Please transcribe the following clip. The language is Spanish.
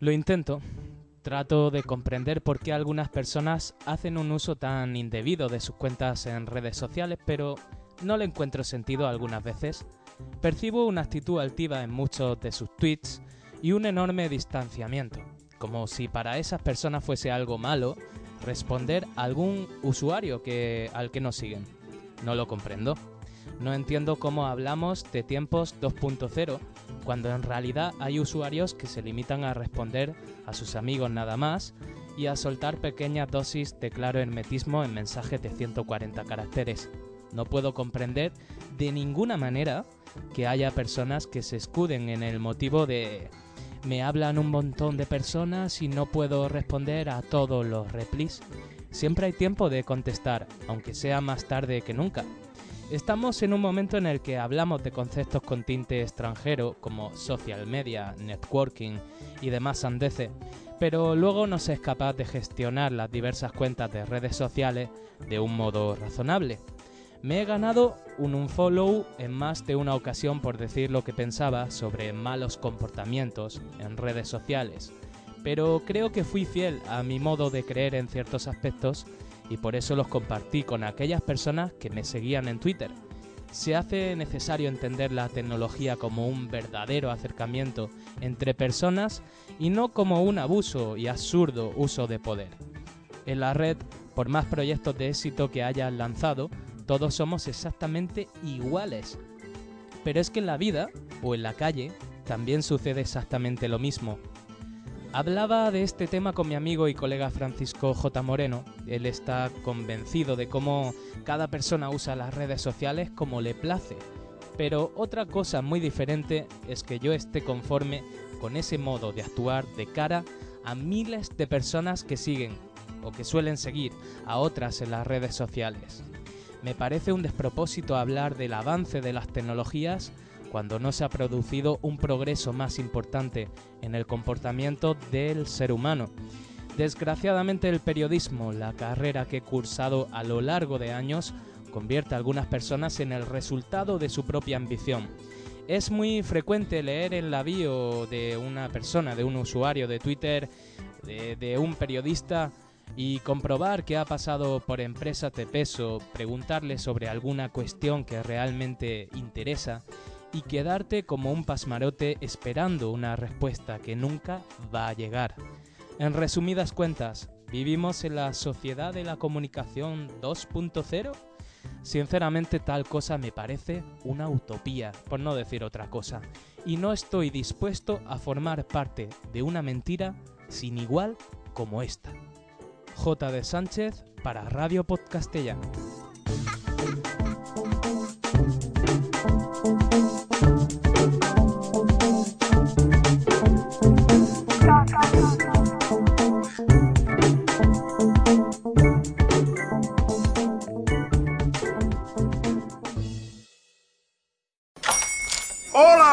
Lo intento. Trato de comprender por qué algunas personas hacen un uso tan indebido de sus cuentas en redes sociales, pero no le encuentro sentido algunas veces. Percibo una actitud altiva en muchos de sus tweets y un enorme distanciamiento, como si para esas personas fuese algo malo responder a algún usuario que, al que nos siguen. No lo comprendo. No entiendo cómo hablamos de tiempos 2.0 cuando en realidad hay usuarios que se limitan a responder a sus amigos nada más y a soltar pequeñas dosis de claro hermetismo en mensajes de 140 caracteres. No puedo comprender de ninguna manera que haya personas que se escuden en el motivo de me hablan un montón de personas y no puedo responder a todos los replis. Siempre hay tiempo de contestar, aunque sea más tarde que nunca. Estamos en un momento en el que hablamos de conceptos con tinte extranjero como social media, networking y demás sandeces, pero luego no se es capaz de gestionar las diversas cuentas de redes sociales de un modo razonable. Me he ganado un unfollow en más de una ocasión por decir lo que pensaba sobre malos comportamientos en redes sociales, pero creo que fui fiel a mi modo de creer en ciertos aspectos y por eso los compartí con aquellas personas que me seguían en Twitter. Se hace necesario entender la tecnología como un verdadero acercamiento entre personas y no como un abuso y absurdo uso de poder. En la red, por más proyectos de éxito que hayas lanzado, todos somos exactamente iguales. Pero es que en la vida o en la calle también sucede exactamente lo mismo. Hablaba de este tema con mi amigo y colega Francisco J. Moreno. Él está convencido de cómo cada persona usa las redes sociales como le place. Pero otra cosa muy diferente es que yo esté conforme con ese modo de actuar de cara a miles de personas que siguen o que suelen seguir a otras en las redes sociales. Me parece un despropósito hablar del avance de las tecnologías cuando no se ha producido un progreso más importante en el comportamiento del ser humano. Desgraciadamente el periodismo, la carrera que he cursado a lo largo de años, convierte a algunas personas en el resultado de su propia ambición. Es muy frecuente leer en la de una persona, de un usuario de Twitter, de, de un periodista, y comprobar que ha pasado por empresas de peso, preguntarle sobre alguna cuestión que realmente interesa y quedarte como un pasmarote esperando una respuesta que nunca va a llegar. En resumidas cuentas, ¿vivimos en la sociedad de la comunicación 2.0? Sinceramente tal cosa me parece una utopía, por no decir otra cosa, y no estoy dispuesto a formar parte de una mentira sin igual como esta. J. de Sánchez para Radio Podcastellano.